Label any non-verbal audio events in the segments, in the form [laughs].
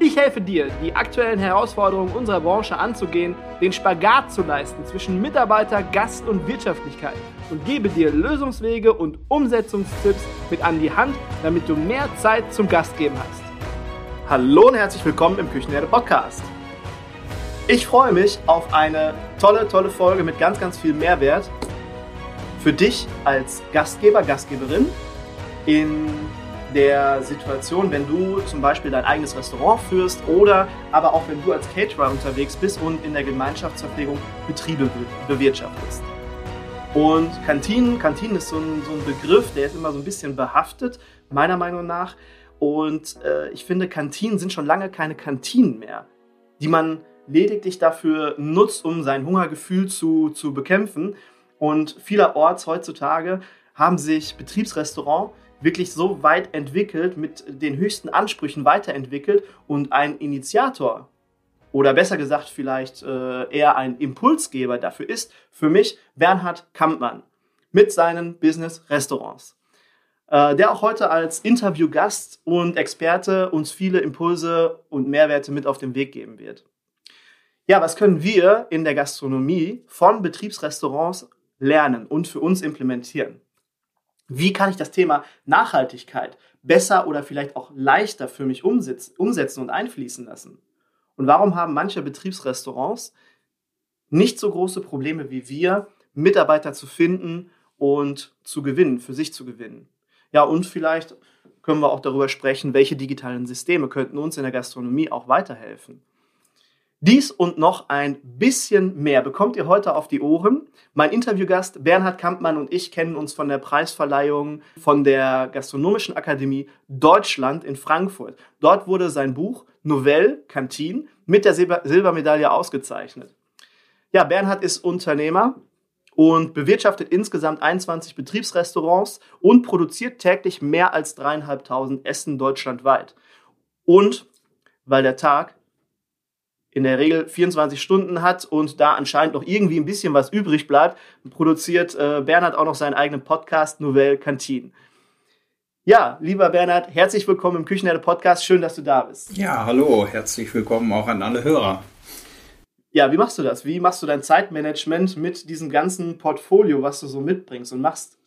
Ich helfe dir, die aktuellen Herausforderungen unserer Branche anzugehen, den Spagat zu leisten zwischen Mitarbeiter, Gast und Wirtschaftlichkeit und gebe dir Lösungswege und Umsetzungstipps mit an die Hand, damit du mehr Zeit zum Gastgeben hast. Hallo und herzlich willkommen im Küchenherde Podcast. Ich freue mich auf eine tolle, tolle Folge mit ganz, ganz viel Mehrwert für dich als Gastgeber, Gastgeberin in der Situation, wenn du zum Beispiel dein eigenes Restaurant führst oder aber auch wenn du als Caterer unterwegs bist und in der Gemeinschaftsverpflegung Betriebe bewirtschaftest. Und Kantinen, Kantinen ist so ein, so ein Begriff, der ist immer so ein bisschen behaftet, meiner Meinung nach. Und äh, ich finde, Kantinen sind schon lange keine Kantinen mehr, die man lediglich dafür nutzt, um sein Hungergefühl zu, zu bekämpfen. Und vielerorts heutzutage haben sich Betriebsrestaurants wirklich so weit entwickelt, mit den höchsten Ansprüchen weiterentwickelt und ein Initiator oder besser gesagt vielleicht äh, eher ein Impulsgeber dafür ist für mich Bernhard Kampmann mit seinen Business-Restaurants, äh, der auch heute als Interviewgast und Experte uns viele Impulse und Mehrwerte mit auf den Weg geben wird. Ja, was können wir in der Gastronomie von Betriebsrestaurants lernen und für uns implementieren? Wie kann ich das Thema Nachhaltigkeit besser oder vielleicht auch leichter für mich umsetzen und einfließen lassen? Und warum haben manche Betriebsrestaurants nicht so große Probleme wie wir, Mitarbeiter zu finden und zu gewinnen, für sich zu gewinnen? Ja, und vielleicht können wir auch darüber sprechen, welche digitalen Systeme könnten uns in der Gastronomie auch weiterhelfen. Dies und noch ein bisschen mehr bekommt ihr heute auf die Ohren. Mein Interviewgast Bernhard Kampmann und ich kennen uns von der Preisverleihung von der Gastronomischen Akademie Deutschland in Frankfurt. Dort wurde sein Buch Novelle Cantin mit der Silbermedaille ausgezeichnet. Ja, Bernhard ist Unternehmer und bewirtschaftet insgesamt 21 Betriebsrestaurants und produziert täglich mehr als dreieinhalbtausend Essen deutschlandweit. Und weil der Tag in der Regel 24 Stunden hat und da anscheinend noch irgendwie ein bisschen was übrig bleibt, produziert äh, Bernhard auch noch seinen eigenen Podcast Nouvelle Cantine. Ja, lieber Bernhard, herzlich willkommen im Küchenherde Podcast. Schön, dass du da bist. Ja, hallo, herzlich willkommen auch an alle Hörer. Ja, wie machst du das? Wie machst du dein Zeitmanagement mit diesem ganzen Portfolio, was du so mitbringst und machst?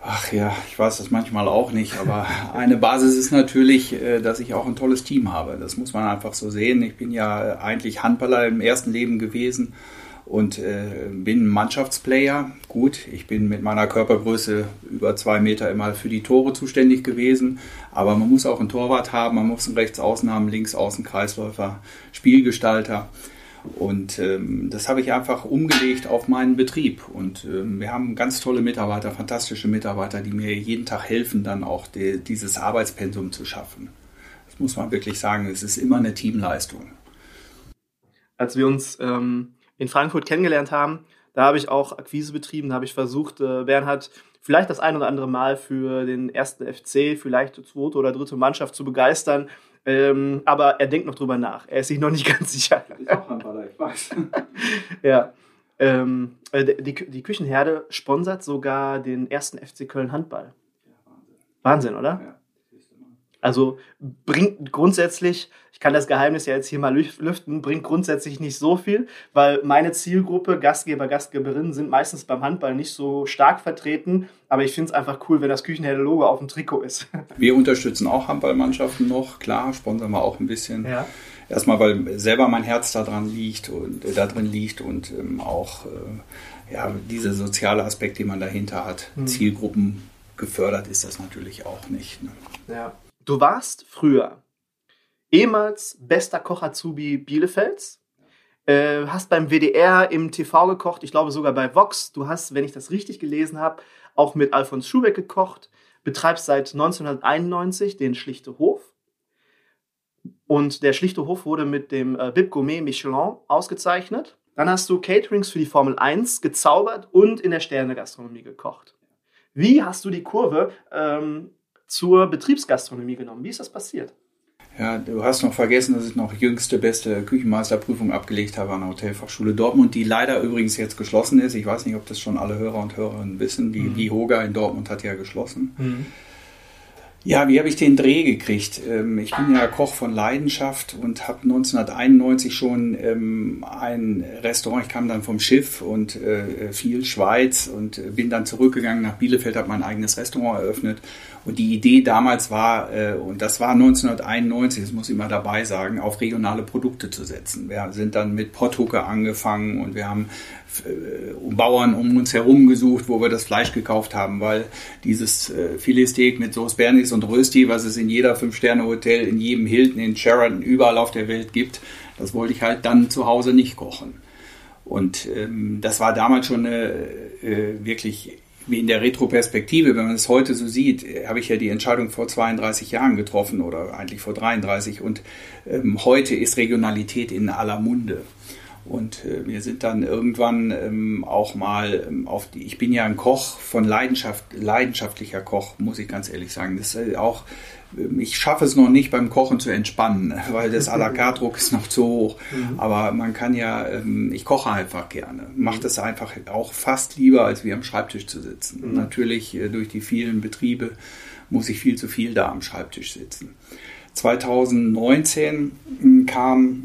Ach ja, ich weiß das manchmal auch nicht, aber [laughs] eine Basis ist natürlich, äh, dass ich auch ein tolles Team habe. Das muss man einfach so sehen. Ich bin ja eigentlich Handballer im ersten Leben gewesen und äh, bin Mannschaftsplayer. Gut, ich bin mit meiner Körpergröße über zwei Meter immer für die Tore zuständig gewesen, aber man muss auch einen Torwart haben, man muss einen Rechtsaußen haben, Linksaußen, Kreisläufer, Spielgestalter. Und ähm, das habe ich einfach umgelegt auf meinen Betrieb. Und ähm, wir haben ganz tolle Mitarbeiter, fantastische Mitarbeiter, die mir jeden Tag helfen, dann auch die, dieses Arbeitspensum zu schaffen. Das muss man wirklich sagen, es ist immer eine Teamleistung. Als wir uns ähm, in Frankfurt kennengelernt haben, da habe ich auch Akquise betrieben, da habe ich versucht, äh, Bernhard vielleicht das ein oder andere Mal für den ersten FC, vielleicht zweite oder dritte Mannschaft zu begeistern. Ähm, aber er denkt noch drüber nach. Er ist sich noch nicht [laughs] ganz sicher. Ist auch Handballer, ich weiß. [laughs] ja. Ähm, äh, die, die Küchenherde sponsert sogar den ersten FC Köln Handball. Ja, Wahnsinn. Wahnsinn, oder? Ja. Also bringt grundsätzlich, ich kann das Geheimnis ja jetzt hier mal lüften, bringt grundsätzlich nicht so viel, weil meine Zielgruppe, Gastgeber, Gastgeberinnen, sind meistens beim Handball nicht so stark vertreten. Aber ich finde es einfach cool, wenn das Küchenherde-Logo auf dem Trikot ist. [laughs] Wir unterstützen auch Handballmannschaften noch, klar, sponsern wir auch ein bisschen. Ja. Erstmal, weil selber mein Herz da dran liegt und äh, da drin liegt und ähm, auch äh, ja, dieser soziale Aspekt, den man dahinter hat, hm. Zielgruppen gefördert ist das natürlich auch nicht. Ne? Ja. Du warst früher ehemals bester Koch Azubi Bielefelds, äh, hast beim WDR im TV gekocht, ich glaube sogar bei Vox. Du hast, wenn ich das richtig gelesen habe, auch mit Alfons Schubeck gekocht, betreibst seit 1991 den Schlichte Hof. Und der Schlichte Hof wurde mit dem äh, Bib Gourmet Michelin ausgezeichnet. Dann hast du Caterings für die Formel 1 gezaubert und in der Sterne-Gastronomie gekocht. Wie hast du die Kurve ähm, zur Betriebsgastronomie genommen? Wie ist das passiert? Ja, du hast noch vergessen, dass ich noch jüngste beste Küchenmeisterprüfung abgelegt habe an der Hotelfachschule Dortmund, die leider übrigens jetzt geschlossen ist. Ich weiß nicht, ob das schon alle Hörer und Hörerinnen wissen. Die, mhm. die Hoga in Dortmund hat ja geschlossen. Mhm. Ja, wie habe ich den Dreh gekriegt? Ähm, ich bin ja Koch von Leidenschaft und habe 1991 schon ähm, ein Restaurant, ich kam dann vom Schiff und äh, viel Schweiz und bin dann zurückgegangen nach Bielefeld, habe mein eigenes Restaurant eröffnet. Und die Idee damals war, äh, und das war 1991, das muss ich mal dabei sagen, auf regionale Produkte zu setzen. Wir sind dann mit Potthooker angefangen und wir haben äh, Bauern um uns herum gesucht, wo wir das Fleisch gekauft haben, weil dieses äh, Filetsteak mit Sauce Bernis und Rösti, was es in jeder Fünf-Sterne-Hotel, in jedem Hilton, in Sheraton, überall auf der Welt gibt, das wollte ich halt dann zu Hause nicht kochen. Und ähm, das war damals schon eine äh, wirklich wie in der Retroperspektive, wenn man es heute so sieht, habe ich ja die Entscheidung vor 32 Jahren getroffen oder eigentlich vor 33 und ähm, heute ist Regionalität in aller Munde. Und äh, wir sind dann irgendwann ähm, auch mal ähm, auf die, ich bin ja ein Koch von Leidenschaft, leidenschaftlicher Koch, muss ich ganz ehrlich sagen. Das ist auch, ähm, ich schaffe es noch nicht beim Kochen zu entspannen, [laughs] weil das [laughs] à la carte Druck ist noch zu hoch. Mhm. Aber man kann ja, ähm, ich koche einfach gerne. Macht es einfach auch fast lieber, als wie am Schreibtisch zu sitzen. Mhm. Natürlich äh, durch die vielen Betriebe muss ich viel zu viel da am Schreibtisch sitzen. 2019 hm, kam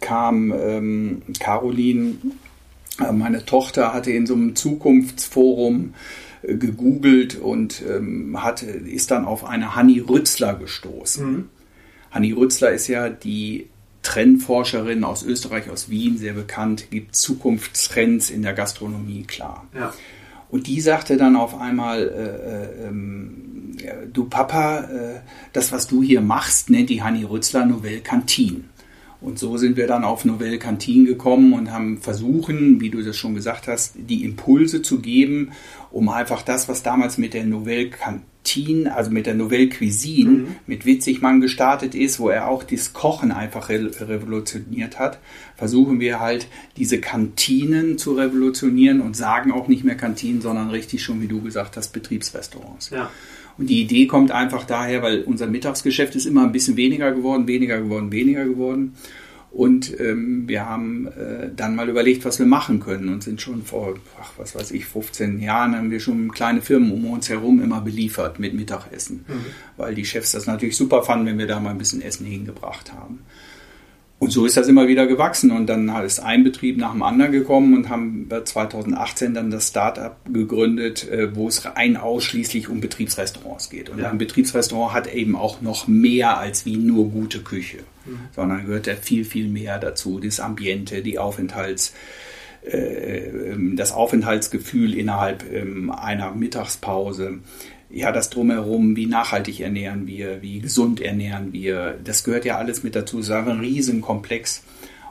kam ähm, Caroline, äh, meine Tochter, hatte in so einem Zukunftsforum äh, gegoogelt und ähm, hatte, ist dann auf eine Hanni Rützler gestoßen. Mhm. Hanni Rützler ist ja die Trendforscherin aus Österreich, aus Wien, sehr bekannt, gibt Zukunftstrends in der Gastronomie klar. Ja. Und die sagte dann auf einmal, äh, äh, ähm, du Papa, äh, das, was du hier machst, nennt die Hanni Rützler Novelle Kantine. Und so sind wir dann auf Novelle Cantin gekommen und haben versuchen, wie du das schon gesagt hast, die Impulse zu geben, um einfach das, was damals mit der Novelle Cantin, also mit der Novelle Cuisine, mhm. mit Witzigmann gestartet ist, wo er auch das Kochen einfach re revolutioniert hat, versuchen wir halt diese Kantinen zu revolutionieren und sagen auch nicht mehr Kantinen, sondern richtig schon, wie du gesagt hast, Betriebsrestaurants. Ja. Und die Idee kommt einfach daher, weil unser Mittagsgeschäft ist immer ein bisschen weniger geworden, weniger geworden, weniger geworden. Und ähm, wir haben äh, dann mal überlegt, was wir machen können und sind schon vor, ach, was weiß ich, 15 Jahren haben wir schon kleine Firmen um uns herum immer beliefert mit Mittagessen, mhm. weil die Chefs das natürlich super fanden, wenn wir da mal ein bisschen Essen hingebracht haben. Und so ist das immer wieder gewachsen und dann ist ein Betrieb nach dem anderen gekommen und haben 2018 dann das Startup gegründet, äh, wo es rein ausschließlich um Betriebsrestaurants geht. Und ja. ein Betriebsrestaurant hat eben auch noch mehr als wie nur gute Küche, mhm. sondern gehört ja viel, viel mehr dazu. Das Ambiente, die Aufenthalts, äh, ähm, das Aufenthaltsgefühl innerhalb ähm, einer Mittagspause, ja, das drumherum, wie nachhaltig ernähren wir, wie gesund ernähren wir, das gehört ja alles mit dazu. Das ist ein Riesenkomplex.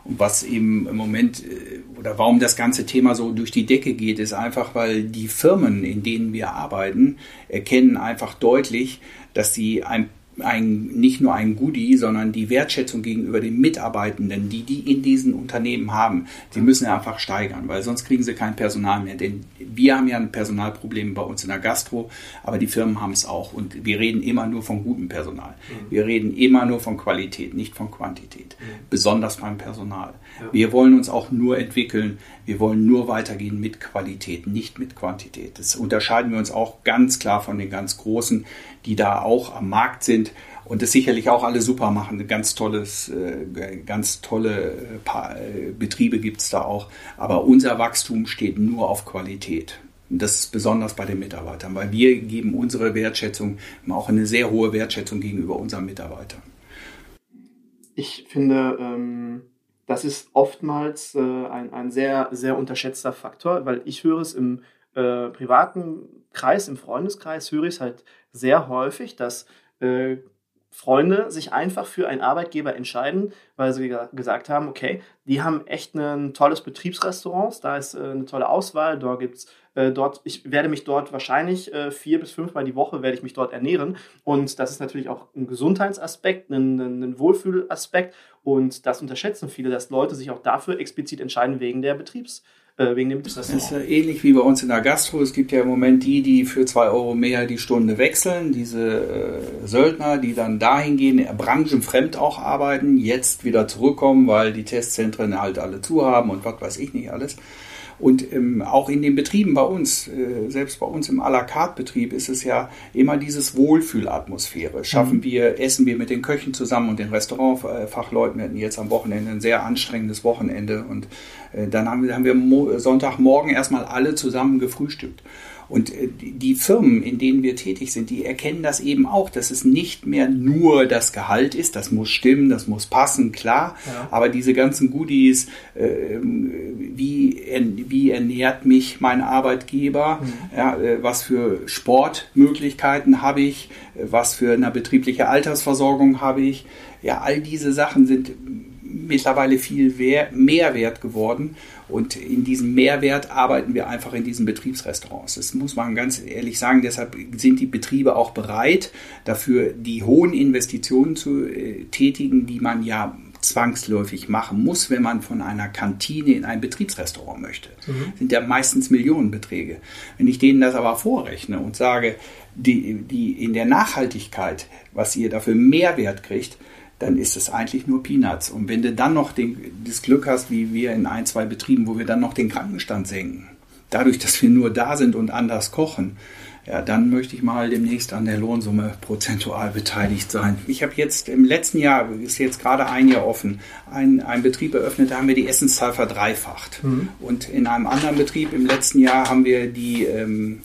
Und was eben im Moment äh, oder warum das ganze Thema so durch die Decke geht, ist einfach, weil die Firmen, in denen wir arbeiten, erkennen einfach deutlich, dass sie ein ein, nicht nur ein Goodie, sondern die Wertschätzung gegenüber den Mitarbeitenden, die die in diesen Unternehmen haben, sie müssen einfach steigern, weil sonst kriegen sie kein Personal mehr. Denn wir haben ja ein Personalproblem bei uns in der Gastro, aber die Firmen haben es auch. Und wir reden immer nur von gutem Personal. Mhm. Wir reden immer nur von Qualität, nicht von Quantität. Mhm. Besonders beim Personal. Ja. Wir wollen uns auch nur entwickeln. Wir wollen nur weitergehen mit Qualität, nicht mit Quantität. Das unterscheiden wir uns auch ganz klar von den ganz Großen, die da auch am Markt sind und das sicherlich auch alle super machen. Ganz tolles, äh, ganz tolle äh, Betriebe gibt es da auch. Aber unser Wachstum steht nur auf Qualität. Das ist besonders bei den Mitarbeitern, weil wir geben unsere Wertschätzung, auch eine sehr hohe Wertschätzung gegenüber unseren Mitarbeitern. Ich finde, ähm, das ist oftmals äh, ein, ein sehr, sehr unterschätzter Faktor, weil ich höre es im privaten Kreis, im Freundeskreis, höre ich es halt sehr häufig, dass äh, Freunde sich einfach für einen Arbeitgeber entscheiden, weil sie gesagt haben, okay, die haben echt ein tolles Betriebsrestaurant, da ist äh, eine tolle Auswahl, dort gibt es äh, dort, ich werde mich dort wahrscheinlich äh, vier bis fünfmal die Woche werde ich mich dort ernähren. Und das ist natürlich auch ein Gesundheitsaspekt, ein, ein Wohlfühlaspekt. Und das unterschätzen viele, dass Leute sich auch dafür explizit entscheiden wegen der Betriebs, äh, wegen dem. Das ist ja ähnlich wie bei uns in der Gastro. Es gibt ja im Moment die, die für zwei Euro mehr die Stunde wechseln. Diese äh, Söldner, die dann dahin gehen, branchenfremd auch arbeiten, jetzt wieder zurückkommen, weil die Testzentren halt alle zu haben und was weiß ich nicht alles. Und ähm, auch in den Betrieben bei uns, äh, selbst bei uns im à la carte Betrieb, ist es ja immer dieses Wohlfühlatmosphäre. Schaffen mhm. wir, essen wir mit den Köchen zusammen und den Restaurantfachleuten. Wir hatten jetzt am Wochenende ein sehr anstrengendes Wochenende und äh, dann haben wir, haben wir Sonntagmorgen erstmal alle zusammen gefrühstückt. Und äh, die Firmen, in denen wir tätig sind, die erkennen das eben auch, dass es nicht mehr nur das Gehalt ist, das muss stimmen, das muss passen, klar, ja. aber diese ganzen Goodies, äh, wie, wie ernährt mich mein Arbeitgeber, mhm. ja, äh, was für Sportmöglichkeiten habe ich, was für eine betriebliche Altersversorgung habe ich, ja, all diese Sachen sind mittlerweile viel mehr wert geworden. Und in diesem Mehrwert arbeiten wir einfach in diesen Betriebsrestaurants. Das muss man ganz ehrlich sagen. Deshalb sind die Betriebe auch bereit, dafür die hohen Investitionen zu äh, tätigen, die man ja zwangsläufig machen muss, wenn man von einer Kantine in ein Betriebsrestaurant möchte. Mhm. Sind ja meistens Millionenbeträge. Wenn ich denen das aber vorrechne und sage, die, die in der Nachhaltigkeit, was ihr dafür Mehrwert kriegt, dann ist es eigentlich nur Peanuts. Und wenn du dann noch den, das Glück hast, wie wir in ein, zwei Betrieben, wo wir dann noch den Krankenstand senken, dadurch, dass wir nur da sind und anders kochen, ja, dann möchte ich mal demnächst an der Lohnsumme prozentual beteiligt sein. Ich habe jetzt im letzten Jahr, ist jetzt gerade ein Jahr offen, einen, einen Betrieb eröffnet, da haben wir die Essenszahl verdreifacht. Mhm. Und in einem anderen Betrieb im letzten Jahr haben wir die ähm,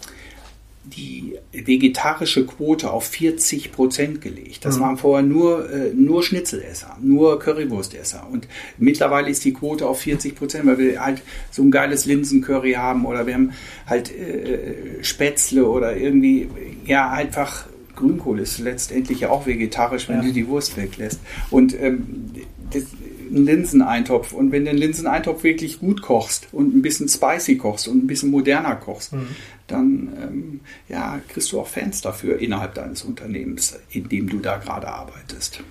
die vegetarische Quote auf 40 Prozent gelegt. Das mhm. waren vorher nur, äh, nur Schnitzelesser, nur Currywurstesser. Und mittlerweile ist die Quote auf 40 Prozent, weil wir halt so ein geiles Linsencurry haben oder wir haben halt äh, Spätzle oder irgendwie, ja, einfach Grünkohl ist letztendlich auch vegetarisch, wenn ja. du die Wurst weglässt. Und ähm, das, ein Linseneintopf. Und wenn du den Linseneintopf wirklich gut kochst und ein bisschen spicy kochst und ein bisschen moderner kochst, mhm. dann ähm, ja, kriegst du auch Fans dafür innerhalb deines Unternehmens, in dem du da gerade arbeitest.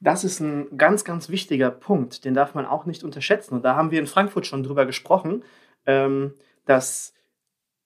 Das ist ein ganz, ganz wichtiger Punkt, den darf man auch nicht unterschätzen. Und da haben wir in Frankfurt schon drüber gesprochen, ähm, dass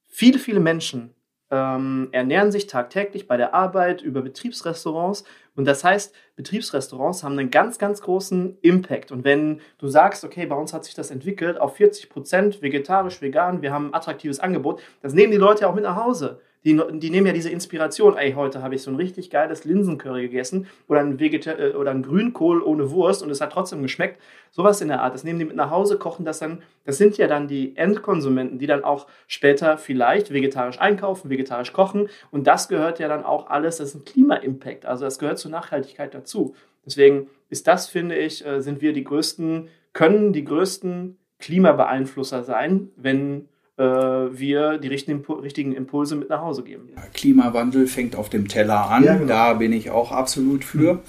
viele, viele Menschen ähm, ernähren sich tagtäglich bei der Arbeit über Betriebsrestaurants. Und das heißt, Betriebsrestaurants haben einen ganz, ganz großen Impact. Und wenn du sagst, okay, bei uns hat sich das entwickelt auf 40 Prozent vegetarisch, vegan, wir haben ein attraktives Angebot, das nehmen die Leute auch mit nach Hause die, die nehmen ja diese Inspiration, ey, heute habe ich so ein richtig geiles Linsencurry gegessen oder ein, Vegeta äh, oder ein Grünkohl ohne Wurst und es hat trotzdem geschmeckt. Sowas in der Art. Das nehmen die mit nach Hause, kochen das dann. Das sind ja dann die Endkonsumenten, die dann auch später vielleicht vegetarisch einkaufen, vegetarisch kochen. Und das gehört ja dann auch alles, das ist ein Klima-Impact. Also das gehört zur Nachhaltigkeit dazu. Deswegen ist das, finde ich, äh, sind wir die größten, können die größten Klimabeeinflusser sein, wenn wir die richtigen, richtigen Impulse mit nach Hause geben. Klimawandel fängt auf dem Teller an, ja, genau. da bin ich auch absolut für. Mhm.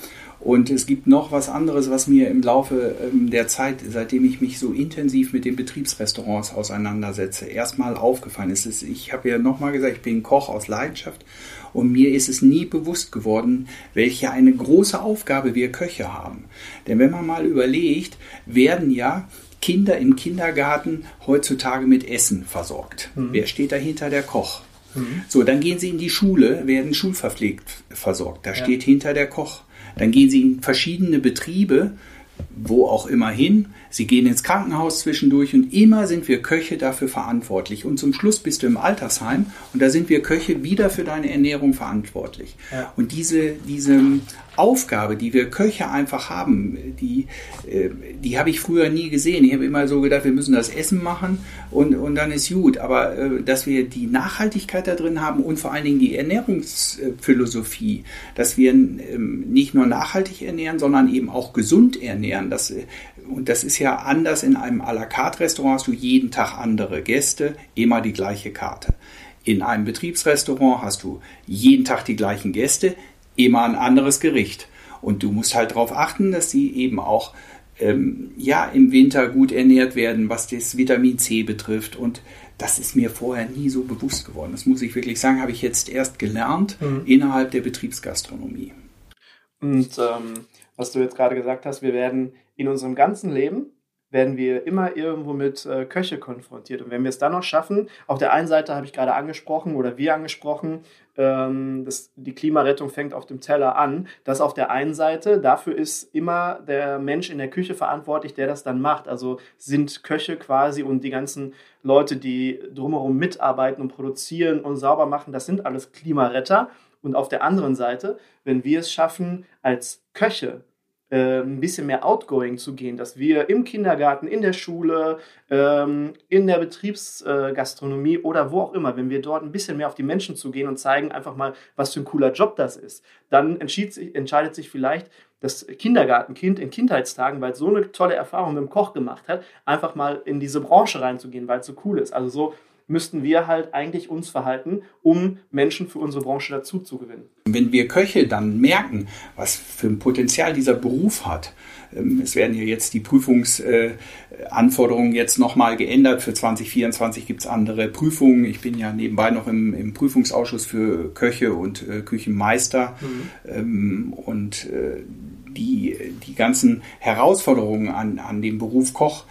Und es gibt noch was anderes, was mir im Laufe ähm, der Zeit, seitdem ich mich so intensiv mit den Betriebsrestaurants auseinandersetze, erstmal aufgefallen ist. Ich habe ja nochmal gesagt, ich bin Koch aus Leidenschaft und mir ist es nie bewusst geworden, welche eine große Aufgabe wir Köche haben. Denn wenn man mal überlegt, werden ja Kinder im Kindergarten heutzutage mit Essen versorgt. Mhm. Wer steht dahinter? Der Koch. Mhm. So, dann gehen sie in die Schule, werden schulverpflegt versorgt. Da ja. steht hinter der Koch. Dann gehen sie in verschiedene Betriebe, wo auch immer hin. Sie gehen ins Krankenhaus zwischendurch und immer sind wir Köche dafür verantwortlich. Und zum Schluss bist du im Altersheim und da sind wir Köche wieder für deine Ernährung verantwortlich. Ja. Und diese, diese Aufgabe, die wir Köche einfach haben, die, äh, die habe ich früher nie gesehen. Ich habe immer so gedacht, wir müssen das Essen machen und, und dann ist gut. Aber äh, dass wir die Nachhaltigkeit da drin haben und vor allen Dingen die Ernährungsphilosophie, dass wir ähm, nicht nur nachhaltig ernähren, sondern eben auch gesund ernähren. Das, äh, und das ist ja anders in einem à la carte Restaurant, hast du jeden Tag andere Gäste, immer die gleiche Karte. In einem Betriebsrestaurant hast du jeden Tag die gleichen Gäste, immer ein anderes Gericht. Und du musst halt darauf achten, dass sie eben auch ähm, ja, im Winter gut ernährt werden, was das Vitamin C betrifft. Und das ist mir vorher nie so bewusst geworden. Das muss ich wirklich sagen, habe ich jetzt erst gelernt mhm. innerhalb der Betriebsgastronomie. Und ähm, was du jetzt gerade gesagt hast, wir werden in unserem ganzen Leben werden wir immer irgendwo mit äh, Köche konfrontiert. Und wenn wir es dann noch schaffen, auf der einen Seite habe ich gerade angesprochen oder wir angesprochen, ähm, das, die Klimarettung fängt auf dem Teller an, dass auf der einen Seite, dafür ist immer der Mensch in der Küche verantwortlich, der das dann macht. Also sind Köche quasi und die ganzen Leute, die drumherum mitarbeiten und produzieren und sauber machen, das sind alles Klimaretter. Und auf der anderen Seite, wenn wir es schaffen, als Köche ein bisschen mehr outgoing zu gehen, dass wir im Kindergarten, in der Schule, ähm, in der Betriebsgastronomie oder wo auch immer, wenn wir dort ein bisschen mehr auf die Menschen zugehen und zeigen einfach mal, was für ein cooler Job das ist, dann entscheidet sich vielleicht das Kindergartenkind in Kindheitstagen, weil es so eine tolle Erfahrung mit dem Koch gemacht hat, einfach mal in diese Branche reinzugehen, weil es so cool ist. Also so müssten wir halt eigentlich uns verhalten, um Menschen für unsere Branche dazu zu gewinnen. Wenn wir Köche dann merken, was für ein Potenzial dieser Beruf hat, ähm, es werden ja jetzt die Prüfungsanforderungen jetzt nochmal geändert. Für 2024 gibt es andere Prüfungen. Ich bin ja nebenbei noch im, im Prüfungsausschuss für Köche und äh, Küchenmeister. Mhm. Ähm, und äh, die, die ganzen Herausforderungen an, an dem Beruf Koch,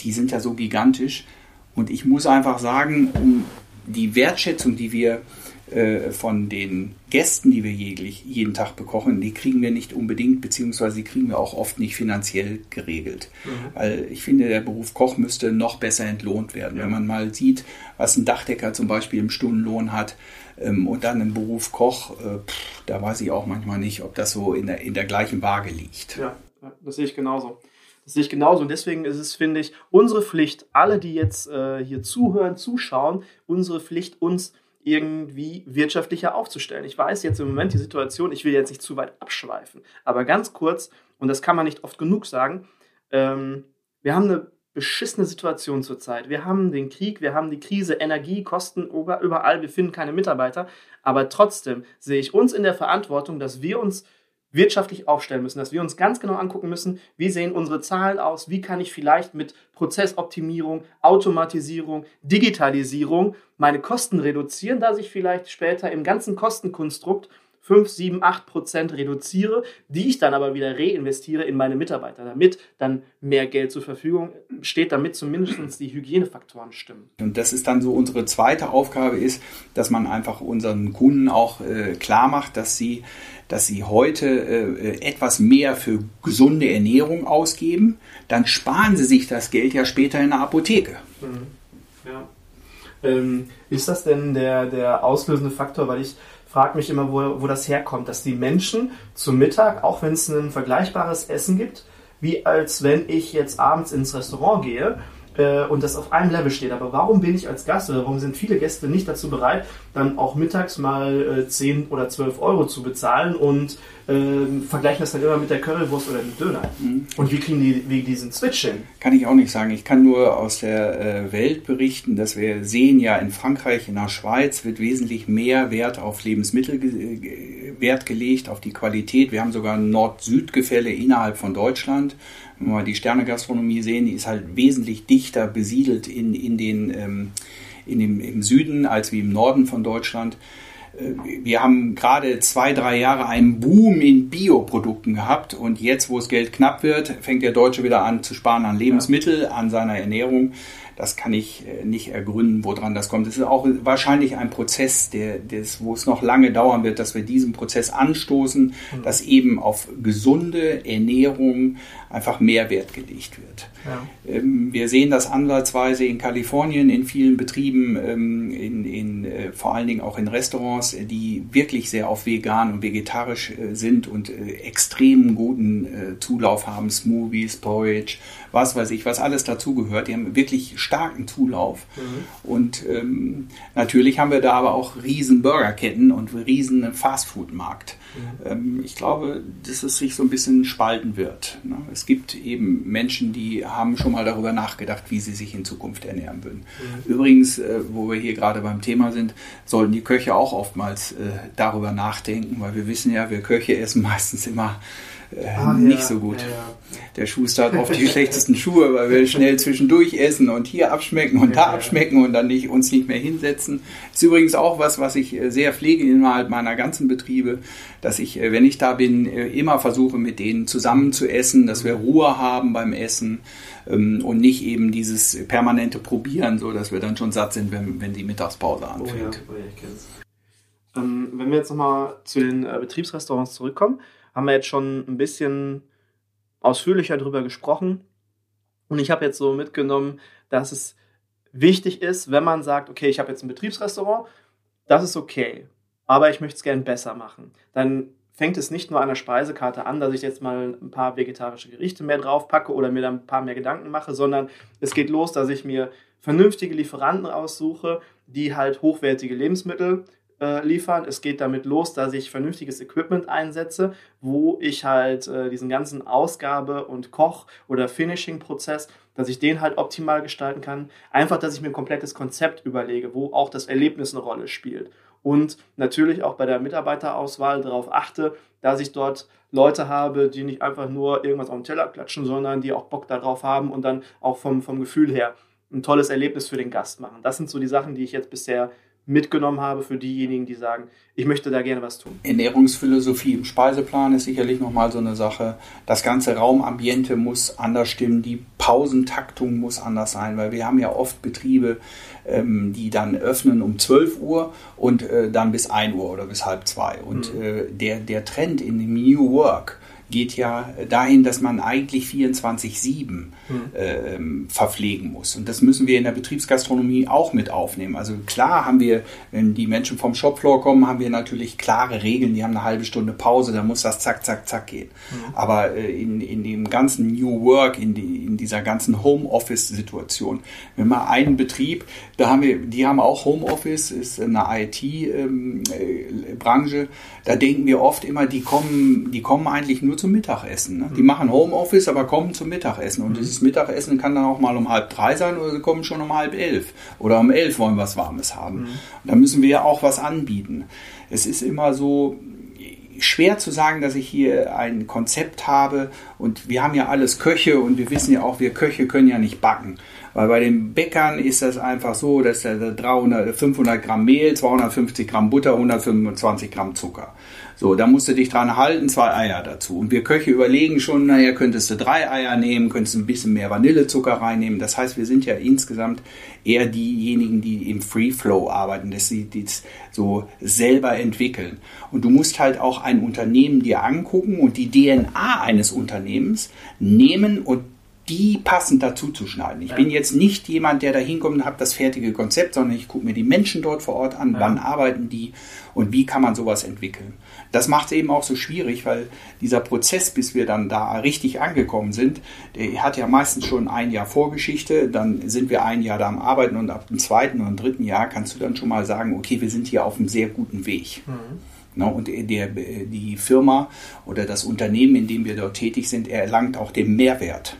die sind ja so gigantisch und ich muss einfach sagen, um die Wertschätzung, die wir äh, von den Gästen, die wir jeglich, jeden Tag bekochen, die kriegen wir nicht unbedingt, beziehungsweise die kriegen wir auch oft nicht finanziell geregelt. Mhm. Weil ich finde, der Beruf Koch müsste noch besser entlohnt werden. Ja. Wenn man mal sieht, was ein Dachdecker zum Beispiel im Stundenlohn hat ähm, und dann im Beruf Koch, äh, pff, da weiß ich auch manchmal nicht, ob das so in der, in der gleichen Waage liegt. Ja, das sehe ich genauso. Das sehe ich genauso. Und deswegen ist es, finde ich, unsere Pflicht, alle, die jetzt äh, hier zuhören, zuschauen, unsere Pflicht, uns irgendwie wirtschaftlicher aufzustellen. Ich weiß jetzt im Moment die Situation, ich will jetzt nicht zu weit abschweifen, aber ganz kurz, und das kann man nicht oft genug sagen, ähm, wir haben eine beschissene Situation zurzeit. Wir haben den Krieg, wir haben die Krise, Energie, Kosten überall, wir finden keine Mitarbeiter, aber trotzdem sehe ich uns in der Verantwortung, dass wir uns wirtschaftlich aufstellen müssen, dass wir uns ganz genau angucken müssen, wie sehen unsere Zahlen aus, wie kann ich vielleicht mit Prozessoptimierung, Automatisierung, Digitalisierung meine Kosten reduzieren, dass ich vielleicht später im ganzen Kostenkonstrukt 5, 7, 8 Prozent reduziere, die ich dann aber wieder reinvestiere in meine Mitarbeiter, damit dann mehr Geld zur Verfügung steht, damit zumindest die Hygienefaktoren stimmen. Und das ist dann so unsere zweite Aufgabe ist, dass man einfach unseren Kunden auch äh, klar macht, dass sie dass sie heute äh, etwas mehr für gesunde Ernährung ausgeben, dann sparen sie sich das Geld ja später in der Apotheke. Mhm. Ja. Ähm, ist das denn der, der auslösende Faktor, weil ich frage mich immer, wo, wo das herkommt, dass die Menschen zum Mittag, auch wenn es ein vergleichbares Essen gibt, wie als wenn ich jetzt abends ins Restaurant gehe äh, und das auf einem Level steht. Aber warum bin ich als Gast oder warum sind viele Gäste nicht dazu bereit, dann auch mittags mal äh, 10 oder 12 Euro zu bezahlen und äh, vergleichen das dann immer mit der Currywurst oder dem Döner? Mhm. Und wie kriegen die wie diesen Switch hin? Kann ich auch nicht sagen. Ich kann nur aus der äh, Welt berichten, dass wir sehen ja in Frankreich, in der Schweiz wird wesentlich mehr Wert auf Lebensmittel ge Wert gelegt, auf die Qualität. Wir haben sogar ein Nord-Süd-Gefälle innerhalb von Deutschland wenn wir mal die Sternegastronomie sehen, die ist halt wesentlich dichter besiedelt in, in den, ähm, in dem, im Süden als wie im Norden von Deutschland. Äh, wir haben gerade zwei, drei Jahre einen Boom in Bioprodukten gehabt und jetzt, wo es Geld knapp wird, fängt der Deutsche wieder an zu sparen an Lebensmittel, an seiner Ernährung. Das kann ich äh, nicht ergründen, woran das kommt. Es ist auch wahrscheinlich ein Prozess, der, des, wo es noch lange dauern wird, dass wir diesen Prozess anstoßen, mhm. dass eben auf gesunde Ernährung einfach mehr Wert gelegt wird. Ja. Ähm, wir sehen das ansatzweise in Kalifornien, in vielen Betrieben, ähm, in, in, äh, vor allen Dingen auch in Restaurants, die wirklich sehr auf vegan und vegetarisch äh, sind und extrem guten Zulauf haben, Smoothies, Porridge, was weiß ich, was alles dazugehört. Die haben wirklich starken Zulauf. Mhm. Und ähm, natürlich haben wir da aber auch riesen Burgerketten und riesen Fastfood-Markt. Mhm. Ähm, ich glaube, dass es sich so ein bisschen spalten wird. Ne? Es gibt eben Menschen, die haben schon mal darüber nachgedacht, wie sie sich in Zukunft ernähren würden. Mhm. Übrigens, äh, wo wir hier gerade beim Thema sind, sollten die Köche auch oftmals äh, darüber nachdenken, weil wir wissen ja, wir Köche essen [laughs] meistens immer äh, ah, nicht ja, so gut. Ja, ja. Der Schuster hat oft die [laughs] schlechtesten Schuhe, weil wir schnell zwischendurch essen und hier abschmecken und da abschmecken und dann nicht, uns nicht mehr hinsetzen. Ist übrigens auch was, was ich äh, sehr pflege innerhalb meiner ganzen Betriebe, dass ich, äh, wenn ich da bin, immer versuche, mit denen zusammen zu essen, dass wir Ruhe haben beim Essen ähm, und nicht eben dieses permanente Probieren, so dass wir dann schon satt sind, wenn, wenn die Mittagspause anfängt. Oh ja, oh ja, ich kenn's. Ähm, wenn wir jetzt nochmal zu den äh, Betriebsrestaurants zurückkommen, haben wir jetzt schon ein bisschen ausführlicher darüber gesprochen. Und ich habe jetzt so mitgenommen, dass es wichtig ist, wenn man sagt, okay, ich habe jetzt ein Betriebsrestaurant, das ist okay, aber ich möchte es gerne besser machen. Dann fängt es nicht nur an der Speisekarte an, dass ich jetzt mal ein paar vegetarische Gerichte mehr drauf packe oder mir dann ein paar mehr Gedanken mache, sondern es geht los, dass ich mir vernünftige Lieferanten aussuche, die halt hochwertige Lebensmittel äh, liefern. Es geht damit los, dass ich vernünftiges Equipment einsetze, wo ich halt äh, diesen ganzen Ausgabe- und Koch- oder Finishing-Prozess, dass ich den halt optimal gestalten kann. Einfach, dass ich mir ein komplettes Konzept überlege, wo auch das Erlebnis eine Rolle spielt. Und natürlich auch bei der Mitarbeiterauswahl darauf achte, dass ich dort Leute habe, die nicht einfach nur irgendwas auf den Teller klatschen, sondern die auch Bock darauf haben und dann auch vom, vom Gefühl her ein tolles Erlebnis für den Gast machen. Das sind so die Sachen, die ich jetzt bisher mitgenommen habe für diejenigen, die sagen, ich möchte da gerne was tun. Ernährungsphilosophie im Speiseplan ist sicherlich nochmal so eine Sache. Das ganze Raumambiente muss anders stimmen, die Pausentaktung muss anders sein, weil wir haben ja oft Betriebe, ähm, die dann öffnen um 12 Uhr und äh, dann bis 1 Uhr oder bis halb zwei. Und mhm. äh, der, der Trend in dem New Work, geht ja dahin, dass man eigentlich 24-7 mhm. äh, verpflegen muss. Und das müssen wir in der Betriebsgastronomie auch mit aufnehmen. Also klar haben wir, wenn die Menschen vom Shopfloor kommen, haben wir natürlich klare Regeln. Die haben eine halbe Stunde Pause, da muss das zack, zack, zack gehen. Mhm. Aber äh, in, in dem ganzen New Work, in, die, in dieser ganzen Homeoffice-Situation, wenn man einen Betrieb, da haben wir, die haben auch Homeoffice, ist eine IT-Branche, ähm, äh, da denken wir oft immer, die kommen, die kommen eigentlich nur zum Mittagessen. Ne? Die machen Homeoffice, aber kommen zum Mittagessen. Und mhm. dieses Mittagessen kann dann auch mal um halb drei sein oder sie kommen schon um halb elf. Oder um elf wollen wir was Warmes haben. Mhm. Da müssen wir ja auch was anbieten. Es ist immer so, schwer zu sagen, dass ich hier ein Konzept habe und wir haben ja alles Köche und wir wissen ja auch, wir Köche können ja nicht backen. Weil bei den Bäckern ist das einfach so, dass da 300, 500 Gramm Mehl, 250 Gramm Butter, 125 Gramm Zucker. So, da musst du dich dran halten, zwei Eier dazu. Und wir Köche überlegen schon, naja, könntest du drei Eier nehmen, könntest ein bisschen mehr Vanillezucker reinnehmen. Das heißt, wir sind ja insgesamt eher diejenigen, die im Free Flow arbeiten, dass sie das so selber entwickeln. Und du musst halt auch ein Unternehmen dir angucken und die DNA eines Unternehmens nehmen und die passend dazu zu schneiden. Ich ja. bin jetzt nicht jemand, der da hinkommt und habe das fertige Konzept, sondern ich gucke mir die Menschen dort vor Ort an, ja. wann arbeiten die und wie kann man sowas entwickeln. Das macht es eben auch so schwierig, weil dieser Prozess, bis wir dann da richtig angekommen sind, der hat ja meistens schon ein Jahr Vorgeschichte, dann sind wir ein Jahr da am Arbeiten und ab dem zweiten oder dritten Jahr kannst du dann schon mal sagen, okay, wir sind hier auf einem sehr guten Weg. Mhm. Und der, die Firma oder das Unternehmen, in dem wir dort tätig sind, erlangt auch den Mehrwert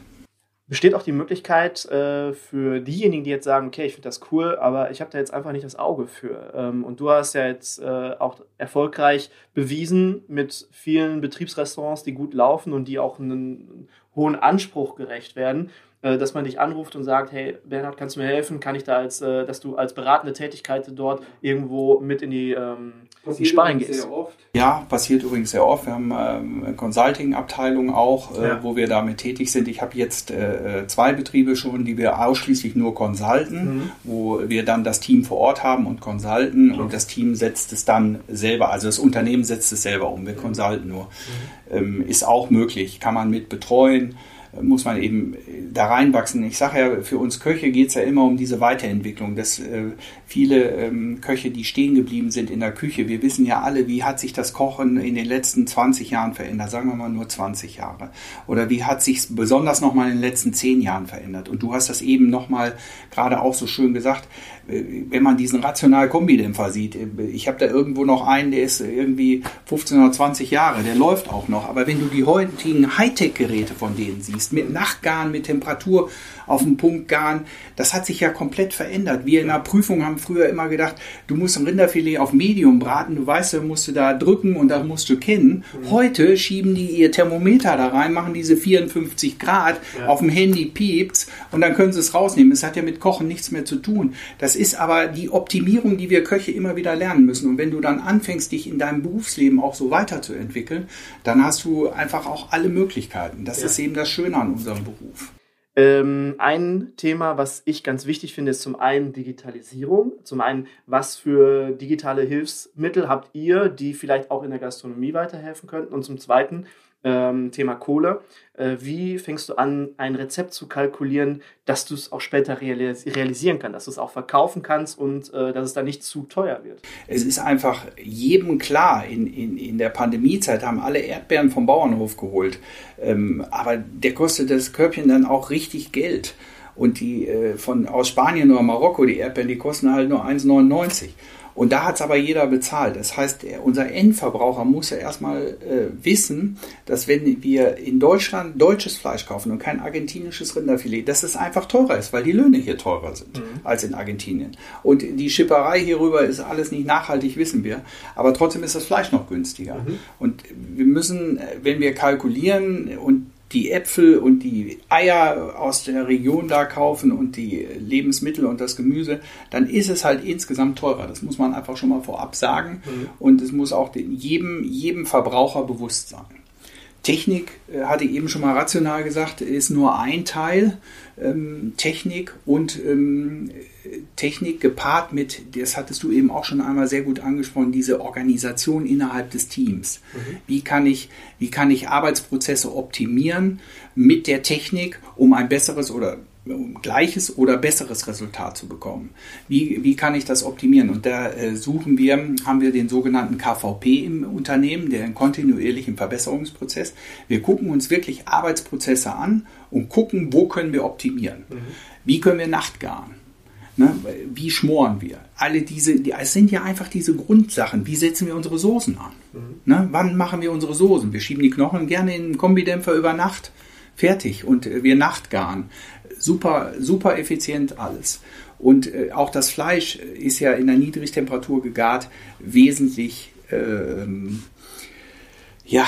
besteht auch die Möglichkeit äh, für diejenigen, die jetzt sagen, okay, ich finde das cool, aber ich habe da jetzt einfach nicht das Auge für. Ähm, und du hast ja jetzt äh, auch erfolgreich bewiesen mit vielen Betriebsrestaurants, die gut laufen und die auch einen hohen Anspruch gerecht werden. Äh, dass man dich anruft und sagt, hey Bernhard, kannst du mir helfen? Kann ich da als, äh, dass du als beratende Tätigkeit dort irgendwo mit in die, ähm, die Sparring gehst? Ja, passiert übrigens sehr oft. Wir haben ähm, eine Consulting-Abteilung auch, äh, ja. wo wir damit tätig sind. Ich habe jetzt äh, zwei Betriebe schon, die wir ausschließlich nur consulten, mhm. wo wir dann das Team vor Ort haben und consulten okay. und das Team setzt es dann selber, also das Unternehmen setzt es selber um, wir consulten nur. Mhm. Ähm, ist auch möglich, kann man mit betreuen muss man eben da reinwachsen. Ich sage ja, für uns Köche geht es ja immer um diese Weiterentwicklung, dass äh, viele ähm, Köche, die stehen geblieben sind in der Küche, wir wissen ja alle, wie hat sich das Kochen in den letzten 20 Jahren verändert, sagen wir mal nur 20 Jahre. Oder wie hat sich besonders nochmal in den letzten 10 Jahren verändert. Und du hast das eben nochmal gerade auch so schön gesagt, wenn man diesen rational Kombidämpfer sieht, äh, ich habe da irgendwo noch einen, der ist irgendwie 15 oder 20 Jahre, der läuft auch noch. Aber wenn du die heutigen Hightech-Geräte von denen siehst, siehst, mit Nachtgarn, mit Temperatur auf den Punkt garen, das hat sich ja komplett verändert. Wir in der Prüfung haben früher immer gedacht, du musst ein Rinderfilet auf Medium braten, du weißt, da musst du da drücken und da musst du kennen. Mhm. Heute schieben die ihr Thermometer da rein, machen diese 54 Grad, ja. auf dem Handy piept's und dann können sie es rausnehmen. Es hat ja mit Kochen nichts mehr zu tun. Das ist aber die Optimierung, die wir Köche immer wieder lernen müssen. Und wenn du dann anfängst, dich in deinem Berufsleben auch so weiterzuentwickeln, dann hast du einfach auch alle Möglichkeiten. Das ja. ist eben das Schöne an unserem Beruf. Ähm, ein Thema, was ich ganz wichtig finde, ist zum einen Digitalisierung. Zum einen, was für digitale Hilfsmittel habt ihr, die vielleicht auch in der Gastronomie weiterhelfen könnten? Und zum zweiten, ähm, Thema Kohle. Äh, wie fängst du an, ein Rezept zu kalkulieren, dass du es auch später realis realisieren kannst, dass du es auch verkaufen kannst und äh, dass es dann nicht zu teuer wird? Es ist einfach jedem klar, in, in, in der Pandemiezeit haben alle Erdbeeren vom Bauernhof geholt. Ähm, aber der kostet das Körbchen dann auch richtig Geld. Und die äh, von aus Spanien oder Marokko, die Erdbeeren, die kosten halt nur 1,99. Und da hat es aber jeder bezahlt. Das heißt, unser Endverbraucher muss ja erstmal äh, wissen, dass wenn wir in Deutschland deutsches Fleisch kaufen und kein argentinisches Rinderfilet, dass es einfach teurer ist, weil die Löhne hier teurer sind mhm. als in Argentinien. Und die Schipperei hierüber ist alles nicht nachhaltig, wissen wir. Aber trotzdem ist das Fleisch noch günstiger. Mhm. Und wir müssen, wenn wir kalkulieren und die Äpfel und die Eier aus der Region da kaufen und die Lebensmittel und das Gemüse, dann ist es halt insgesamt teurer. Das muss man einfach schon mal vorab sagen. Mhm. Und es muss auch jedem, jedem Verbraucher bewusst sein. Technik, äh, hatte ich eben schon mal rational gesagt, ist nur ein Teil. Ähm, Technik und ähm, Technik gepaart mit, das hattest du eben auch schon einmal sehr gut angesprochen, diese Organisation innerhalb des Teams. Mhm. Wie, kann ich, wie kann ich Arbeitsprozesse optimieren mit der Technik, um ein besseres oder um gleiches oder besseres Resultat zu bekommen. Wie, wie kann ich das optimieren? Und da äh, suchen wir, haben wir den sogenannten KVP im Unternehmen, den kontinuierlichen Verbesserungsprozess. Wir gucken uns wirklich Arbeitsprozesse an und gucken, wo können wir optimieren. Mhm. Wie können wir Nachtgaren? Ne? Wie schmoren wir? Alle diese, die, es sind ja einfach diese Grundsachen. Wie setzen wir unsere Soßen an? Mhm. Ne? Wann machen wir unsere Soßen? Wir schieben die Knochen gerne in den Kombidämpfer über Nacht. Fertig. Und äh, wir Nachtgaren. Super, super effizient alles. Und äh, auch das Fleisch ist ja in der Niedrigtemperatur gegart wesentlich, ähm, ja,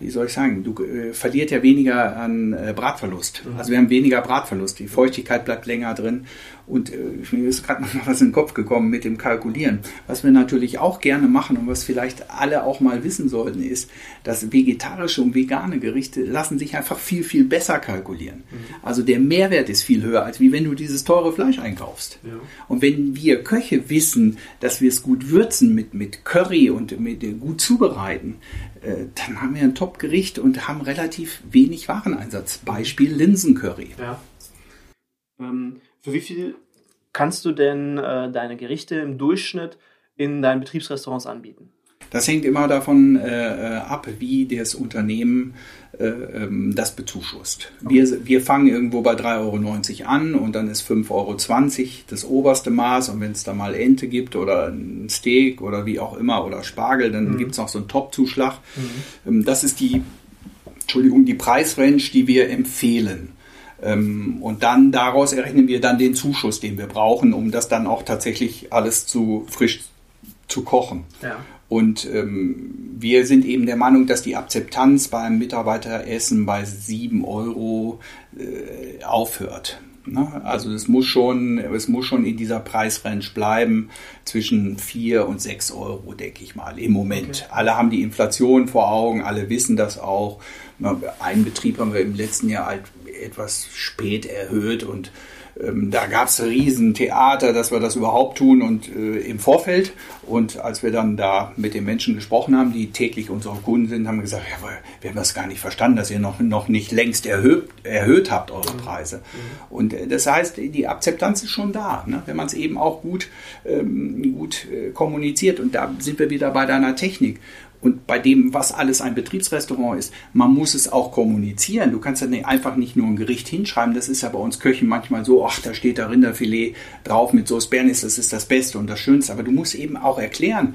wie soll ich sagen, du äh, verliert ja weniger an äh, Bratverlust. Mhm. Also wir haben weniger Bratverlust. Die Feuchtigkeit bleibt länger drin. Und äh, mir ist gerade noch was in den Kopf gekommen mit dem Kalkulieren. Was wir natürlich auch gerne machen und was vielleicht alle auch mal wissen sollten, ist, dass vegetarische und vegane Gerichte lassen sich einfach viel, viel besser kalkulieren. Mhm. Also der Mehrwert ist viel höher, als wie wenn du dieses teure Fleisch einkaufst. Ja. Und wenn wir Köche wissen, dass wir es gut würzen mit, mit Curry und mit äh, gut zubereiten, dann haben wir ein Top-Gericht und haben relativ wenig Wareneinsatz. Beispiel Linsencurry. Ja. Ähm, für wie viel kannst du denn äh, deine Gerichte im Durchschnitt in deinen Betriebsrestaurants anbieten? Das hängt immer davon äh, äh ab, wie das Unternehmen äh, ähm, das bezuschusst. Okay. Wir, wir fangen irgendwo bei 3,90 Euro an und dann ist 5,20 Euro das oberste Maß. Und wenn es da mal Ente gibt oder ein Steak oder wie auch immer oder Spargel, dann mhm. gibt es noch so einen Top-Zuschlag. Mhm. Ähm, das ist die, Entschuldigung, die Preisrange, die wir empfehlen. Ähm, und dann daraus errechnen wir dann den Zuschuss, den wir brauchen, um das dann auch tatsächlich alles zu frisch zu kochen. Ja. Und ähm, wir sind eben der Meinung, dass die Akzeptanz beim Mitarbeiteressen bei 7 Euro äh, aufhört. Ne? Also es muss schon, es muss schon in dieser Preisrange bleiben zwischen 4 und 6 Euro, denke ich mal, im Moment. Okay. Alle haben die Inflation vor Augen, alle wissen das auch. Einen Betrieb haben wir im letzten Jahr halt etwas spät erhöht und ähm, da gab es riesen Theater, dass wir das überhaupt tun und äh, im Vorfeld. Und als wir dann da mit den Menschen gesprochen haben, die täglich unsere Kunden sind, haben wir gesagt, ja, wir haben das gar nicht verstanden, dass ihr noch, noch nicht längst erhöht, erhöht habt, eure Preise. Mhm. Und äh, das heißt, die Akzeptanz ist schon da, ne? wenn man es eben auch gut, ähm, gut äh, kommuniziert. Und da sind wir wieder bei deiner Technik und bei dem, was alles ein Betriebsrestaurant ist, man muss es auch kommunizieren. Du kannst ja einfach nicht nur ein Gericht hinschreiben. Das ist ja bei uns Köchen manchmal so, ach, da steht da Rinderfilet drauf mit Sauce Bernis, das ist das Beste und das Schönste. Aber du musst eben auch erklären,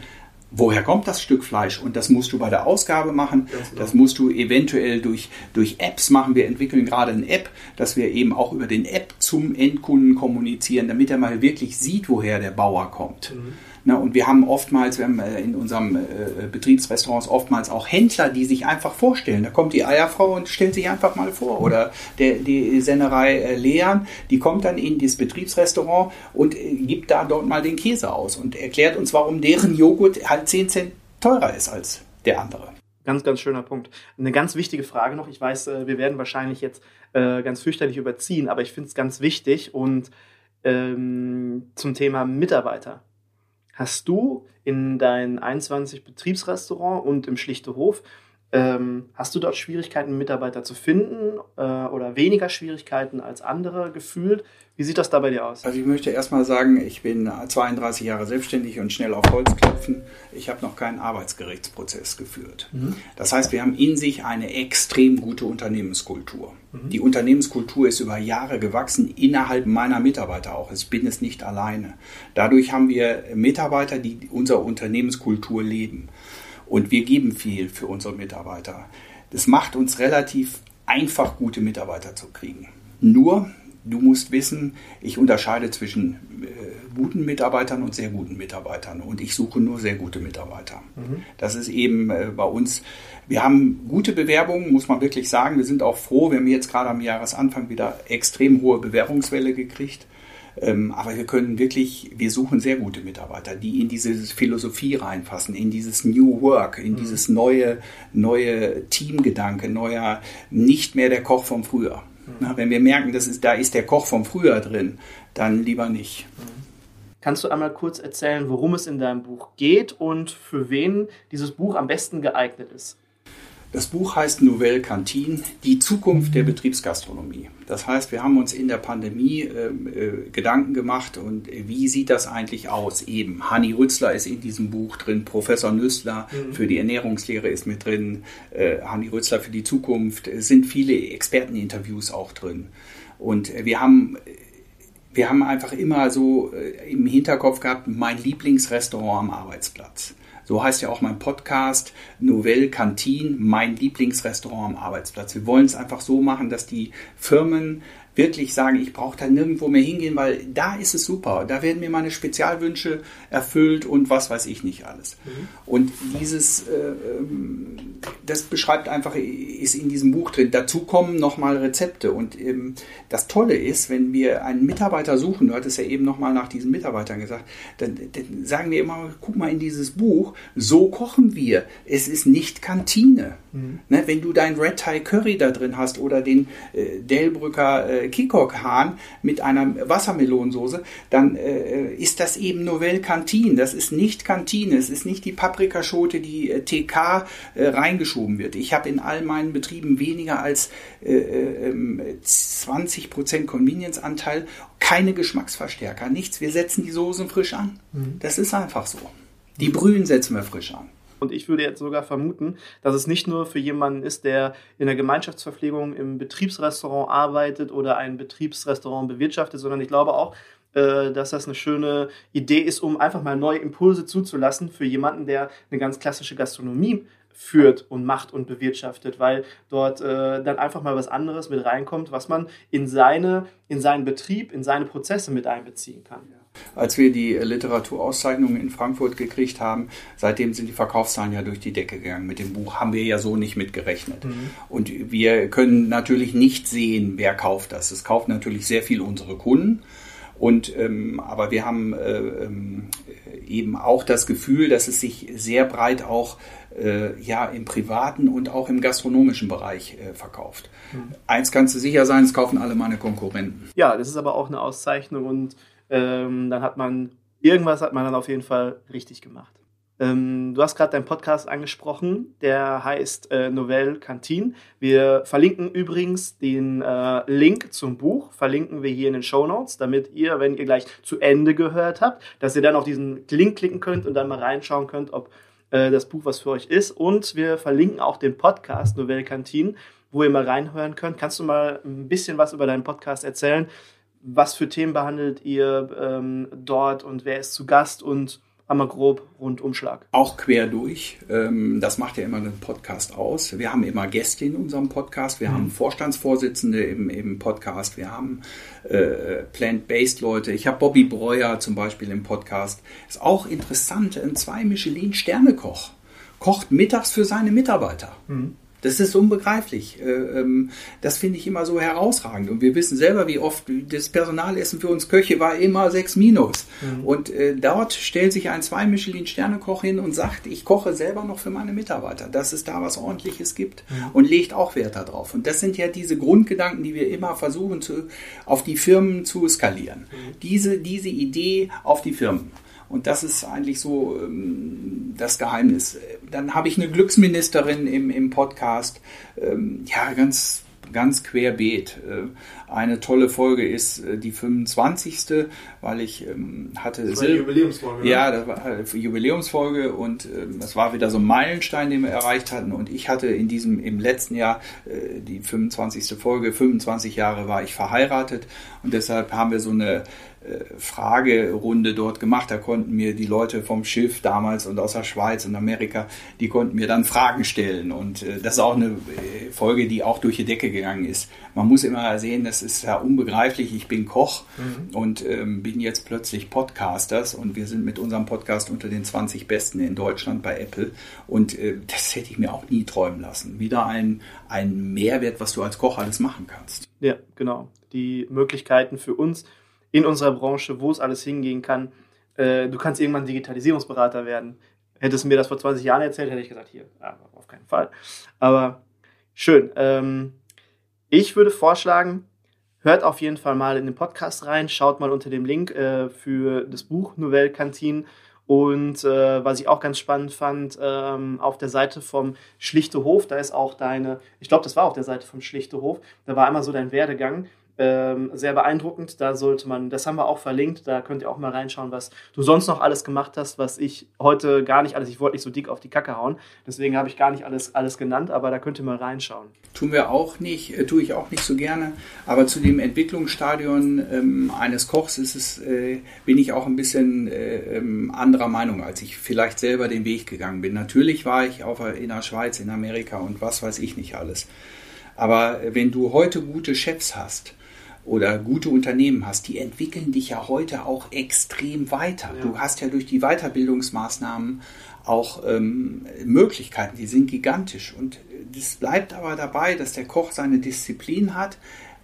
woher kommt das Stück Fleisch? Und das musst du bei der Ausgabe machen. Genau. Das musst du eventuell durch, durch Apps machen. Wir entwickeln gerade eine App, dass wir eben auch über den App zum Endkunden kommunizieren, damit er mal wirklich sieht, woher der Bauer kommt. Mhm. Na, und wir haben oftmals, wir haben äh, in unserem äh, Betriebsrestaurants oftmals auch Händler, die sich einfach vorstellen. Da kommt die Eierfrau und stellt sich einfach mal vor. Oder der, die Sennerei äh, Leon, die kommt dann in das Betriebsrestaurant und äh, gibt da dort mal den Käse aus und erklärt uns, warum deren Joghurt halt 10 Cent teurer ist als der andere. Ganz, ganz schöner Punkt. Eine ganz wichtige Frage noch. Ich weiß, äh, wir werden wahrscheinlich jetzt äh, ganz fürchterlich überziehen, aber ich finde es ganz wichtig und ähm, zum Thema Mitarbeiter. Hast du in deinen 21 Betriebsrestaurant und im Schlichte Hof, ähm, hast du dort Schwierigkeiten, Mitarbeiter zu finden äh, oder weniger Schwierigkeiten als andere gefühlt? Wie sieht das da bei dir aus? Also ich möchte erstmal sagen, ich bin 32 Jahre selbstständig und schnell auf Holz klopfen. Ich habe noch keinen Arbeitsgerichtsprozess geführt. Mhm. Das heißt, wir haben in sich eine extrem gute Unternehmenskultur. Mhm. Die Unternehmenskultur ist über Jahre gewachsen, innerhalb meiner Mitarbeiter auch. Ich bin es nicht alleine. Dadurch haben wir Mitarbeiter, die unsere Unternehmenskultur leben. Und wir geben viel für unsere Mitarbeiter. Das macht uns relativ einfach, gute Mitarbeiter zu kriegen. Nur du musst wissen, ich unterscheide zwischen äh, guten Mitarbeitern und sehr guten Mitarbeitern und ich suche nur sehr gute Mitarbeiter. Mhm. Das ist eben äh, bei uns, wir haben gute Bewerbungen, muss man wirklich sagen. Wir sind auch froh, wir haben jetzt gerade am Jahresanfang wieder extrem hohe Bewerbungswelle gekriegt. Ähm, aber wir können wirklich, wir suchen sehr gute Mitarbeiter, die in diese Philosophie reinfassen, in dieses New Work, in mhm. dieses neue, neue Teamgedanke, neuer, nicht mehr der Koch vom Früher. Na, wenn wir merken, das ist, da ist der Koch vom Frühjahr drin, dann lieber nicht. Kannst du einmal kurz erzählen, worum es in deinem Buch geht und für wen dieses Buch am besten geeignet ist? Das Buch heißt Nouvelle Cantine, die Zukunft der Betriebsgastronomie. Das heißt, wir haben uns in der Pandemie äh, äh, Gedanken gemacht und äh, wie sieht das eigentlich aus? Eben, Hanni Rützler ist in diesem Buch drin, Professor Nüssler mhm. für die Ernährungslehre ist mit drin, äh, Hanni Rützler für die Zukunft, es sind viele Experteninterviews auch drin. Und äh, wir haben wir haben einfach immer so im Hinterkopf gehabt, mein Lieblingsrestaurant am Arbeitsplatz. So heißt ja auch mein Podcast Nouvelle Cantine, mein Lieblingsrestaurant am Arbeitsplatz. Wir wollen es einfach so machen, dass die Firmen wirklich sagen, ich brauche da nirgendwo mehr hingehen, weil da ist es super. Da werden mir meine Spezialwünsche erfüllt und was weiß ich nicht alles. Mhm. Und dieses, äh, ähm, das beschreibt einfach, ist in diesem Buch drin. Dazu kommen nochmal Rezepte. Und ähm, das Tolle ist, wenn wir einen Mitarbeiter suchen, du hattest ja eben nochmal nach diesen Mitarbeitern gesagt, dann, dann sagen wir immer, guck mal in dieses Buch, so kochen wir. Es ist nicht Kantine. Mhm. Ne, wenn du dein Red Thai Curry da drin hast oder den äh, Delbrücker äh, Kikok-Hahn mit einer Wassermelonensoße, dann äh, ist das eben Novelle Cantine. Das ist nicht Kantine. Es ist nicht die Paprikaschote, die äh, TK äh, reingeschoben wird. Ich habe in all meinen Betrieben weniger als äh, 20% ähm, Convenience-Anteil, keine Geschmacksverstärker, nichts. Wir setzen die Soßen frisch an. Mhm. Das ist einfach so. Die Brühen setzen wir frisch an. Und ich würde jetzt sogar vermuten, dass es nicht nur für jemanden ist, der in der Gemeinschaftsverpflegung im Betriebsrestaurant arbeitet oder ein Betriebsrestaurant bewirtschaftet, sondern ich glaube auch, äh, dass das eine schöne Idee ist, um einfach mal neue Impulse zuzulassen für jemanden, der eine ganz klassische Gastronomie führt und macht und bewirtschaftet, weil dort äh, dann einfach mal was anderes mit reinkommt, was man in seine, in seinen Betrieb, in seine Prozesse mit einbeziehen kann. Ja als wir die Literaturauszeichnungen in Frankfurt gekriegt haben. Seitdem sind die Verkaufszahlen ja durch die Decke gegangen. Mit dem Buch haben wir ja so nicht mitgerechnet. Mhm. Und wir können natürlich nicht sehen, wer kauft das. Es kaufen natürlich sehr viel unsere Kunden. Und ähm, aber wir haben äh, ähm, eben auch das Gefühl, dass es sich sehr breit auch äh, ja im privaten und auch im gastronomischen Bereich äh, verkauft. Mhm. Eins kannst du sicher sein, es kaufen alle meine Konkurrenten. Ja, das ist aber auch eine Auszeichnung und ähm, dann hat man, irgendwas hat man dann auf jeden Fall richtig gemacht. Ähm, du hast gerade deinen Podcast angesprochen, der heißt äh, Novelle Cantine. Wir verlinken übrigens den äh, Link zum Buch, verlinken wir hier in den Show Notes, damit ihr, wenn ihr gleich zu Ende gehört habt, dass ihr dann auf diesen Link klicken könnt und dann mal reinschauen könnt, ob äh, das Buch was für euch ist. Und wir verlinken auch den Podcast Novelle Cantine, wo ihr mal reinhören könnt. Kannst du mal ein bisschen was über deinen Podcast erzählen? Was für Themen behandelt ihr ähm, dort und wer ist zu Gast und einmal grob Rundumschlag. Auch quer durch. Ähm, das macht ja immer einen Podcast aus. Wir haben immer Gäste in unserem Podcast. Wir mhm. haben Vorstandsvorsitzende im, im Podcast. Wir haben äh, Plant-Based Leute. Ich habe Bobby Breuer zum Beispiel im Podcast. Ist auch interessant. Ein zwei Michelin-Sterne-Koch kocht mittags für seine Mitarbeiter. Mhm. Das ist unbegreiflich. Äh, ähm, das finde ich immer so herausragend. Und wir wissen selber, wie oft das Personalessen für uns Köche war immer 6 minus. Mhm. Und äh, dort stellt sich ein zwei Michelin-Sterne-Koch hin und sagt, ich koche selber noch für meine Mitarbeiter, dass es da was ordentliches gibt mhm. und legt auch Wert darauf. Und das sind ja diese Grundgedanken, die wir immer versuchen zu, auf die Firmen zu skalieren. Mhm. Diese, diese Idee auf die Firmen. Und das ist eigentlich so ähm, das Geheimnis. Dann habe ich eine Glücksministerin im, im Podcast. Ähm, ja, ganz ganz querbeet. Äh, eine tolle Folge ist äh, die 25. weil ich ähm, hatte das war die Jubiläumsfolge. Ne? Ja, das war die Jubiläumsfolge und es war wieder so ein Meilenstein, den wir erreicht hatten. Und ich hatte in diesem im letzten Jahr äh, die 25. Folge, 25 Jahre war ich verheiratet und deshalb haben wir so eine Fragerunde dort gemacht. Da konnten mir die Leute vom Schiff damals und aus der Schweiz und Amerika, die konnten mir dann Fragen stellen. Und äh, das ist auch eine äh, Folge, die auch durch die Decke gegangen ist. Man muss immer sehen, das ist ja unbegreiflich. Ich bin Koch mhm. und ähm, bin jetzt plötzlich Podcasters und wir sind mit unserem Podcast unter den 20 Besten in Deutschland bei Apple. Und äh, das hätte ich mir auch nie träumen lassen. Wieder ein, ein Mehrwert, was du als Koch alles machen kannst. Ja, genau. Die Möglichkeiten für uns in unserer Branche, wo es alles hingehen kann. Äh, du kannst irgendwann Digitalisierungsberater werden. Hättest du mir das vor 20 Jahren erzählt, hätte ich gesagt, hier, auf keinen Fall. Aber schön. Ähm, ich würde vorschlagen, hört auf jeden Fall mal in den Podcast rein, schaut mal unter dem Link äh, für das Buch Nouvelle Cantine. Und äh, was ich auch ganz spannend fand, ähm, auf der Seite vom Schlichte Hof, da ist auch deine, ich glaube, das war auf der Seite vom Schlichte Hof, da war einmal so dein Werdegang ähm, sehr beeindruckend. Da sollte man, das haben wir auch verlinkt, da könnt ihr auch mal reinschauen, was du sonst noch alles gemacht hast, was ich heute gar nicht alles, ich wollte nicht so dick auf die Kacke hauen, deswegen habe ich gar nicht alles, alles genannt, aber da könnt ihr mal reinschauen. Tun wir auch nicht, äh, tue ich auch nicht so gerne, aber zu dem Entwicklungsstadion ähm, eines Kochs ist es, äh, bin ich auch ein bisschen äh, ähm, anderer Meinung, als ich vielleicht selber den Weg gegangen bin. Natürlich war ich auch in der Schweiz, in Amerika und was weiß ich nicht alles. Aber wenn du heute gute Chefs hast, oder gute Unternehmen hast, die entwickeln dich ja heute auch extrem weiter. Ja. Du hast ja durch die Weiterbildungsmaßnahmen auch ähm, Möglichkeiten, die sind gigantisch. Und es bleibt aber dabei, dass der Koch seine Disziplin hat,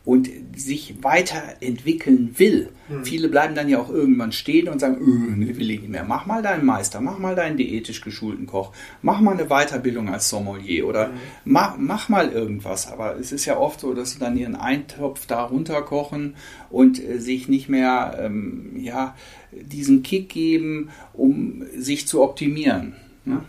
und sich weiterentwickeln will. Mhm. Viele bleiben dann ja auch irgendwann stehen und sagen, öh, nee, will ich nicht mehr. Mach mal deinen Meister, mach mal deinen diätisch geschulten Koch, mach mal eine Weiterbildung als Sommelier oder mhm. mach, mach, mal irgendwas. Aber es ist ja oft so, dass sie dann ihren Eintopf da runterkochen und äh, sich nicht mehr ähm, ja, diesen Kick geben, um sich zu optimieren. Ja?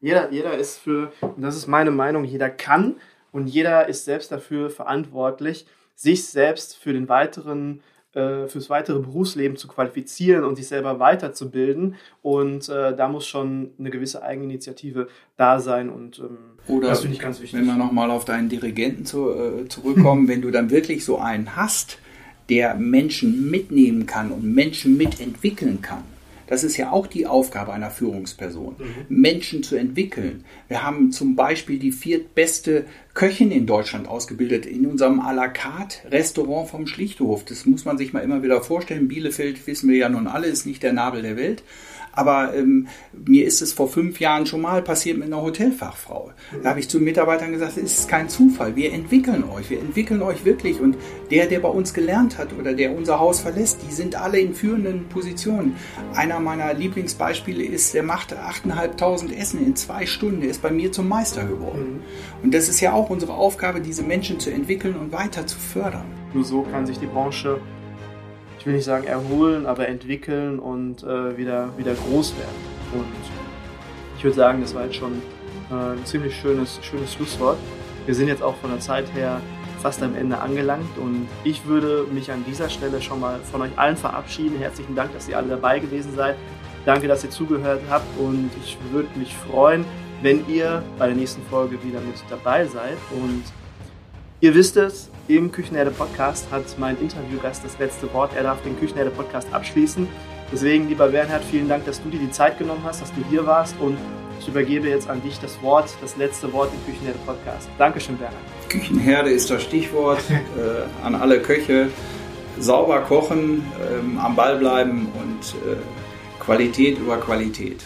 Jeder, jeder ist für, und das ist meine Meinung, jeder kann und jeder ist selbst dafür verantwortlich, sich selbst für den weiteren äh, fürs weitere Berufsleben zu qualifizieren und sich selber weiterzubilden. Und äh, da muss schon eine gewisse Eigeninitiative da sein. Und ähm, Oder das finde ich ganz wichtig. Wenn wir nochmal auf deinen Dirigenten zu, äh, zurückkommen, wenn du dann wirklich so einen hast, der Menschen mitnehmen kann und Menschen mitentwickeln kann, das ist ja auch die Aufgabe einer Führungsperson, mhm. Menschen zu entwickeln. Wir haben zum Beispiel die viertbeste Köchin in Deutschland ausgebildet in unserem à la carte Restaurant vom Schlichthof. Das muss man sich mal immer wieder vorstellen. Bielefeld wissen wir ja nun alle, ist nicht der Nabel der Welt. Aber ähm, mir ist es vor fünf Jahren schon mal passiert mit einer Hotelfachfrau. Da habe ich zu den Mitarbeitern gesagt, es ist kein Zufall. Wir entwickeln euch. Wir entwickeln euch wirklich. Und der, der bei uns gelernt hat oder der unser Haus verlässt, die sind alle in führenden Positionen. Einer meiner Lieblingsbeispiele ist, der macht 8.500 Essen in zwei Stunden. Der ist bei mir zum Meister geworden. Mhm. Und das ist ja auch unsere Aufgabe, diese Menschen zu entwickeln und weiter zu fördern. Nur so kann sich die Branche ich will nicht sagen erholen, aber entwickeln und äh, wieder, wieder groß werden. Und ich würde sagen, das war jetzt schon äh, ein ziemlich schönes, schönes Schlusswort. Wir sind jetzt auch von der Zeit her fast am Ende angelangt und ich würde mich an dieser Stelle schon mal von euch allen verabschieden. Herzlichen Dank, dass ihr alle dabei gewesen seid. Danke, dass ihr zugehört habt und ich würde mich freuen, wenn ihr bei der nächsten Folge wieder mit dabei seid. Und ihr wisst es, im Küchenherde Podcast hat mein Interviewgast das letzte Wort. Er darf den Küchenherde Podcast abschließen. Deswegen, lieber Bernhard, vielen Dank, dass du dir die Zeit genommen hast, dass du hier warst und ich übergebe jetzt an dich das Wort, das letzte Wort im Küchenherde Podcast. Dankeschön, Bernhard. Küchenherde ist das Stichwort [laughs] äh, an alle Köche. Sauber kochen, ähm, am Ball bleiben und äh, Qualität über Qualität.